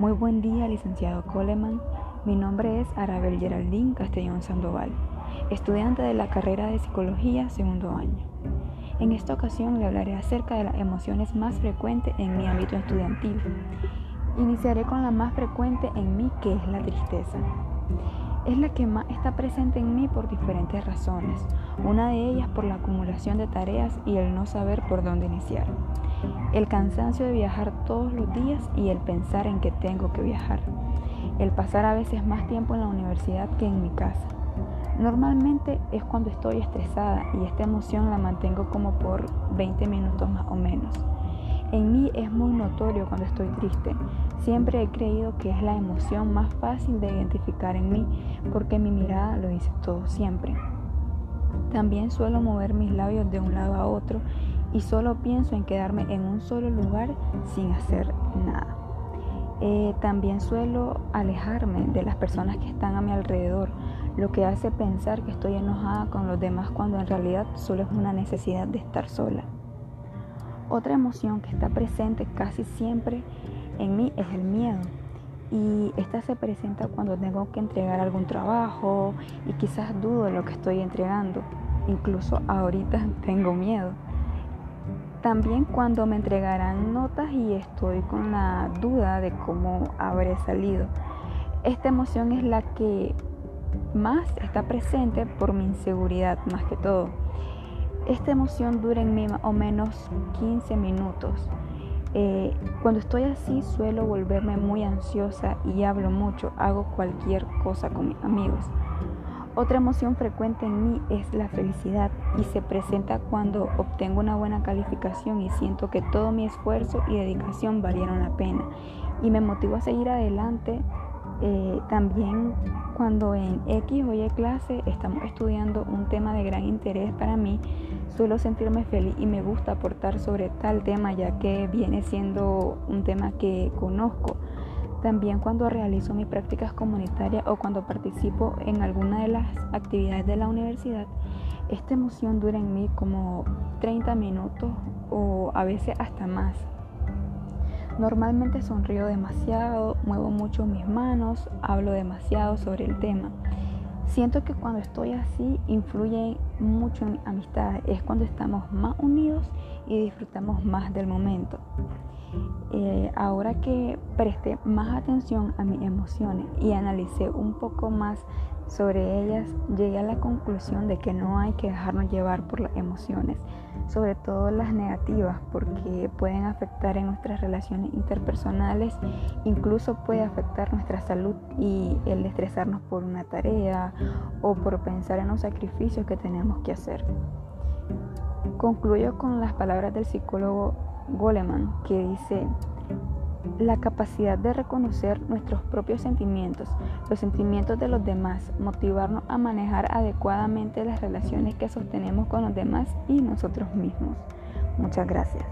Muy buen día, licenciado Coleman. Mi nombre es Arabel Geraldine Castellón Sandoval, estudiante de la carrera de Psicología segundo año. En esta ocasión le hablaré acerca de las emociones más frecuentes en mi ámbito estudiantil. Iniciaré con la más frecuente en mí, que es la tristeza. Es la que más está presente en mí por diferentes razones, una de ellas por la acumulación de tareas y el no saber por dónde iniciar el cansancio de viajar todos los días y el pensar en que tengo que viajar, el pasar a veces más tiempo en la universidad que en mi casa. Normalmente es cuando estoy estresada y esta emoción la mantengo como por 20 minutos más o menos. En mí es muy notorio cuando estoy triste. Siempre he creído que es la emoción más fácil de identificar en mí porque mi mirada lo dice todo siempre. También suelo mover mis labios de un lado a otro y solo pienso en quedarme en un solo lugar sin hacer nada. Eh, también suelo alejarme de las personas que están a mi alrededor, lo que hace pensar que estoy enojada con los demás cuando en realidad solo es una necesidad de estar sola. Otra emoción que está presente casi siempre en mí es el miedo. Y esta se presenta cuando tengo que entregar algún trabajo y quizás dudo de lo que estoy entregando. Incluso ahorita tengo miedo. También cuando me entregarán notas y estoy con la duda de cómo habré salido. Esta emoción es la que más está presente por mi inseguridad más que todo. Esta emoción dura en mí más o menos 15 minutos. Eh, cuando estoy así suelo volverme muy ansiosa y hablo mucho, hago cualquier cosa con mis amigos. Otra emoción frecuente en mí es la felicidad y se presenta cuando obtengo una buena calificación y siento que todo mi esfuerzo y dedicación valieron la pena y me motivo a seguir adelante. Eh, también cuando en X o Y clase estamos estudiando un tema de gran interés para mí, suelo sentirme feliz y me gusta aportar sobre tal tema ya que viene siendo un tema que conozco. También cuando realizo mis prácticas comunitarias o cuando participo en alguna de las actividades de la universidad, esta emoción dura en mí como 30 minutos o a veces hasta más. Normalmente sonrío demasiado, muevo mucho mis manos, hablo demasiado sobre el tema. Siento que cuando estoy así influye mucho en mi amistad, es cuando estamos más unidos y disfrutamos más del momento. Eh, ahora que presté más atención a mis emociones y analicé un poco más sobre ellas, llegué a la conclusión de que no hay que dejarnos llevar por las emociones, sobre todo las negativas, porque pueden afectar en nuestras relaciones interpersonales, incluso puede afectar nuestra salud y el estresarnos por una tarea o por pensar en los sacrificios que tenemos que hacer. Concluyo con las palabras del psicólogo Goleman, que dice, la capacidad de reconocer nuestros propios sentimientos, los sentimientos de los demás, motivarnos a manejar adecuadamente las relaciones que sostenemos con los demás y nosotros mismos. Muchas gracias.